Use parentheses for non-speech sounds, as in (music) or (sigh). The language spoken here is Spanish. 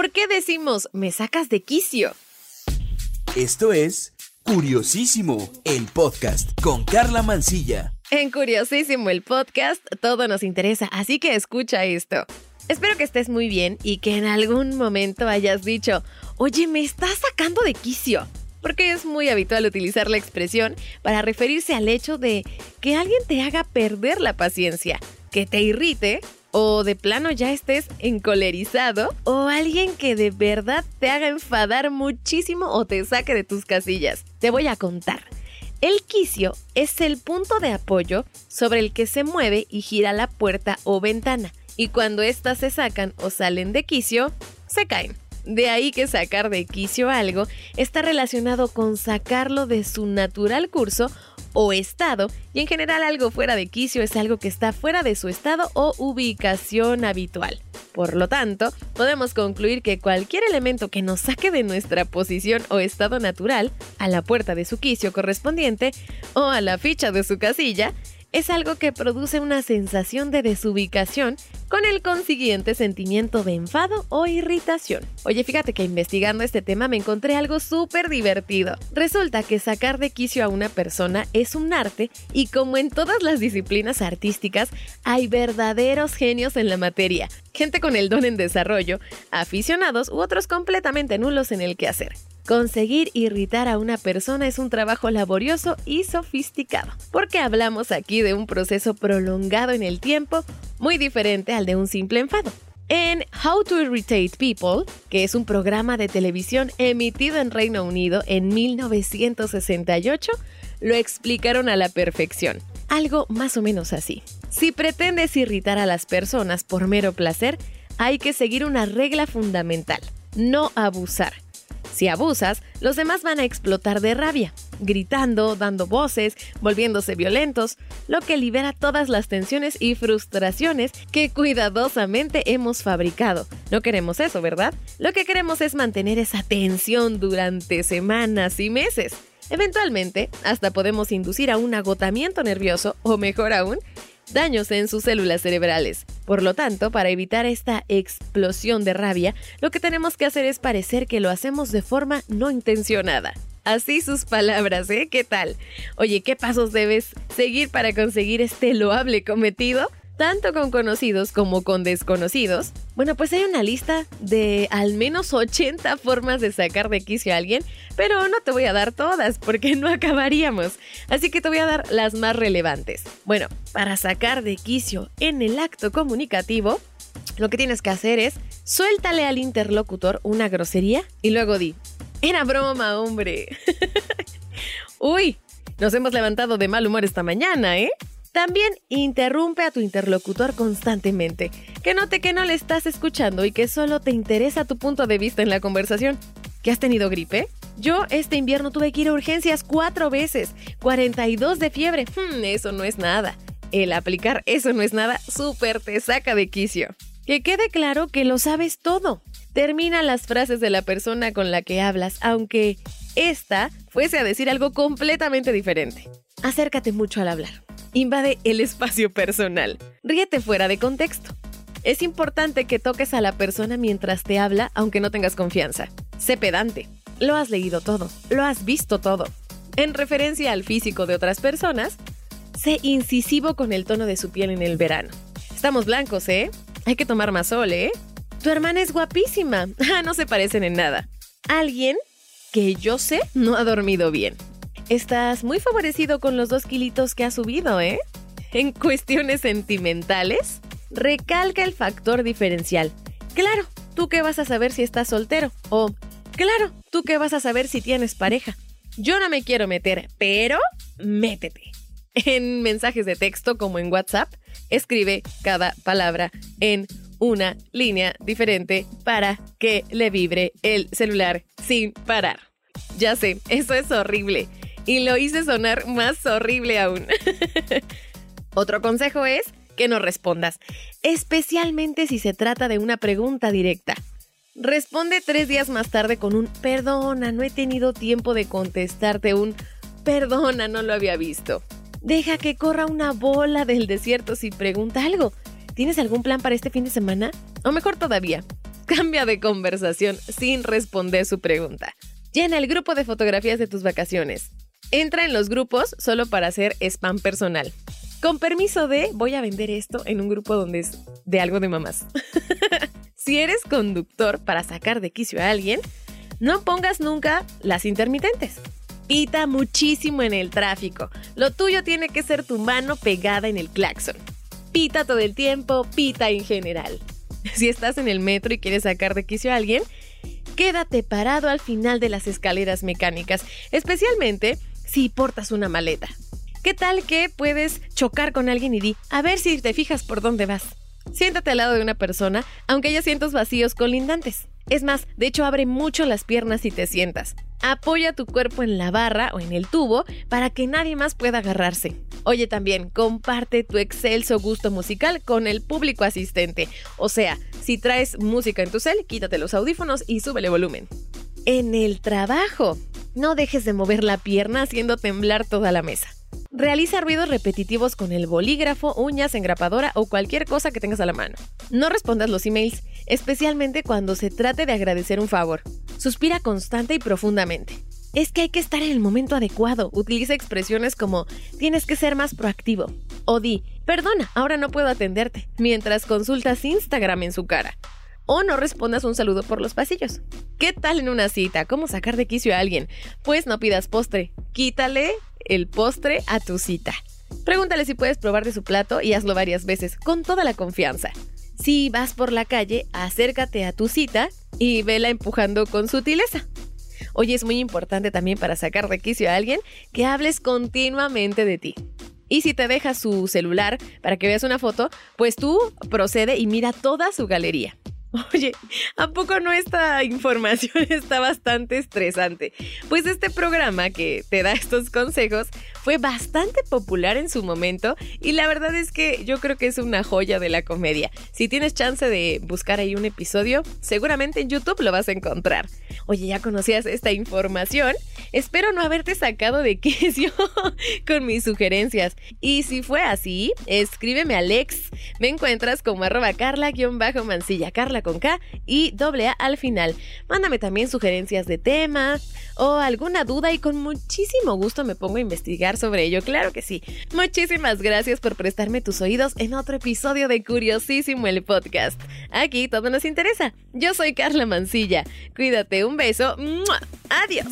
¿Por qué decimos me sacas de quicio? Esto es Curiosísimo, el podcast con Carla Mancilla. En Curiosísimo, el podcast, todo nos interesa, así que escucha esto. Espero que estés muy bien y que en algún momento hayas dicho, oye, me estás sacando de quicio. Porque es muy habitual utilizar la expresión para referirse al hecho de que alguien te haga perder la paciencia, que te irrite o de plano ya estés encolerizado o alguien que de verdad te haga enfadar muchísimo o te saque de tus casillas. Te voy a contar. El quicio es el punto de apoyo sobre el que se mueve y gira la puerta o ventana y cuando éstas se sacan o salen de quicio, se caen. De ahí que sacar de quicio algo está relacionado con sacarlo de su natural curso o estado y en general algo fuera de quicio es algo que está fuera de su estado o ubicación habitual. Por lo tanto, podemos concluir que cualquier elemento que nos saque de nuestra posición o estado natural, a la puerta de su quicio correspondiente o a la ficha de su casilla, es algo que produce una sensación de desubicación con el consiguiente sentimiento de enfado o irritación. Oye, fíjate que investigando este tema me encontré algo súper divertido. Resulta que sacar de quicio a una persona es un arte y como en todas las disciplinas artísticas, hay verdaderos genios en la materia, gente con el don en desarrollo, aficionados u otros completamente nulos en el quehacer. Conseguir irritar a una persona es un trabajo laborioso y sofisticado, porque hablamos aquí de un proceso prolongado en el tiempo, muy diferente al de un simple enfado. En How to Irritate People, que es un programa de televisión emitido en Reino Unido en 1968, lo explicaron a la perfección. Algo más o menos así. Si pretendes irritar a las personas por mero placer, hay que seguir una regla fundamental, no abusar. Si abusas, los demás van a explotar de rabia, gritando, dando voces, volviéndose violentos, lo que libera todas las tensiones y frustraciones que cuidadosamente hemos fabricado. No queremos eso, ¿verdad? Lo que queremos es mantener esa tensión durante semanas y meses. Eventualmente, hasta podemos inducir a un agotamiento nervioso, o mejor aún, daños en sus células cerebrales. Por lo tanto, para evitar esta explosión de rabia, lo que tenemos que hacer es parecer que lo hacemos de forma no intencionada. Así sus palabras, ¿eh? ¿Qué tal? Oye, ¿qué pasos debes seguir para conseguir este loable cometido? Tanto con conocidos como con desconocidos? Bueno, pues hay una lista de al menos 80 formas de sacar de quicio a alguien, pero no te voy a dar todas porque (laughs) no acabaríamos. Así que te voy a dar las más relevantes. Bueno, para sacar de quicio en el acto comunicativo, lo que tienes que hacer es suéltale al interlocutor una grosería y luego di, era broma, hombre. (laughs) Uy, nos hemos levantado de mal humor esta mañana, ¿eh? También interrumpe a tu interlocutor constantemente, que note que no le estás escuchando y que solo te interesa tu punto de vista en la conversación. ¿Que has tenido gripe? Yo este invierno tuve que ir a urgencias cuatro veces, 42 de fiebre. Hmm, eso no es nada. El aplicar eso no es nada, súper te saca de quicio. Que quede claro que lo sabes todo. Termina las frases de la persona con la que hablas, aunque esta fuese a decir algo completamente diferente. Acércate mucho al hablar invade el espacio personal. Ríete fuera de contexto. Es importante que toques a la persona mientras te habla, aunque no tengas confianza. Sé pedante. Lo has leído todo. Lo has visto todo. En referencia al físico de otras personas, sé incisivo con el tono de su piel en el verano. Estamos blancos, ¿eh? Hay que tomar más sol, ¿eh? Tu hermana es guapísima. (laughs) Ah, no se parecen en nada. Alguien que yo sé no ha dormido bien. Estás muy favorecido con los dos kilitos que has subido, ¿eh? En cuestiones sentimentales, recalca el factor diferencial. Claro, ¿tú qué vas a saber si estás soltero? O, claro, ¿tú qué vas a saber si tienes pareja? Yo no me quiero meter, pero métete. En mensajes de texto como en WhatsApp, escribe cada palabra en una línea diferente para que le vibre el celular sin parar. Ya sé, eso es horrible y lo hice sonar más horrible aún. (laughs) Otro consejo es que no respondas, especialmente si se trata de una pregunta directa. Responde tres días más tarde con un perdona, no he tenido tiempo de contestarte un perdona, no lo había visto. Deja que corra una bola del desierto si pregunta algo. ¿Tienes algún plan para este fin de semana? O mejor todavía, Cambia de conversación sin responder su pregunta. Llena el grupo de fotografías de tus vacaciones. Entra en los grupos solo para hacer spam personal. Con permiso de, voy a vender esto en un grupo donde es de algo de mamás. (laughs) si eres conductor para sacar de quicio a alguien, no pongas nunca las intermitentes. Pita muchísimo en el tráfico. Lo tuyo tiene que ser tu mano pegada en el claxon. Pita todo el tiempo, pita en general. (laughs) Si estás en el metro y quieres sacar de quicio a alguien, quédate parado al final de las escaleras mecánicas, especialmente si portas una maleta. ¿Qué tal que puedes chocar con alguien y di, a ver si te fijas por dónde vas? Siéntate al lado de una persona, aunque haya asientos vacíos colindantes. Es más, de hecho abre mucho las piernas si te sientas. Apoya tu cuerpo en la barra o en el tubo para que nadie más pueda agarrarse. Oye también, comparte tu excelso gusto musical con el público asistente. O sea, si traes música en tu cel, quítate los audífonos y súbele volumen. En el trabajo, no dejes de mover la pierna haciendo temblar toda la mesa. Realiza ruidos repetitivos con el bolígrafo, uñas, engrapadora o cualquier cosa que tengas a la mano. No respondas los emails, especialmente cuando se trate de agradecer un favor. Suspira constante y profundamente. Es que hay que estar en el momento adecuado. Utiliza expresiones como tienes que ser más proactivo. O di, perdona, ahora no puedo atenderte, mientras consultas Instagram en su cara. O no respondas un saludo por los pasillos. ¿Qué tal en una cita? ¿Cómo sacar de quicio a alguien? Pues no pidas postre. Quítale el postre a tu cita. Pregúntale si puedes probar de su plato y hazlo varias veces, con toda la confianza. Si vas por la calle, acércate a tu cita y vela empujando con sutileza. Oye, es muy importante también para sacar de quicio a alguien que hables continuamente de ti. Y si te dejas su celular para que veas una foto, pues tú procede y mira toda su galería. (laughs) Oye, ¿a poco no esta información (laughs) está bastante estresante? Pues este programa que te da estos consejos fue bastante popular en su momento y la verdad es que yo creo que es una joya de la comedia. Si tienes chance de buscar ahí un episodio, seguramente en YouTube lo vas a encontrar. Oye, ¿ya conocías esta información? Espero no haberte sacado de (laughs) queso con mis sugerencias. Y si fue así, escríbeme a Lex. Me encuentras como arroba carla-mancilla, carla con K y doble A al final. Mándame también sugerencias de temas o alguna duda y con muchísimo gusto me pongo a investigar sobre ello. Claro que sí. Muchísimas gracias por prestarme tus oídos en otro episodio de Curiosísimo el podcast. Aquí todo nos interesa. Yo soy Carla Mancilla. Cuídate, un beso. Adiós.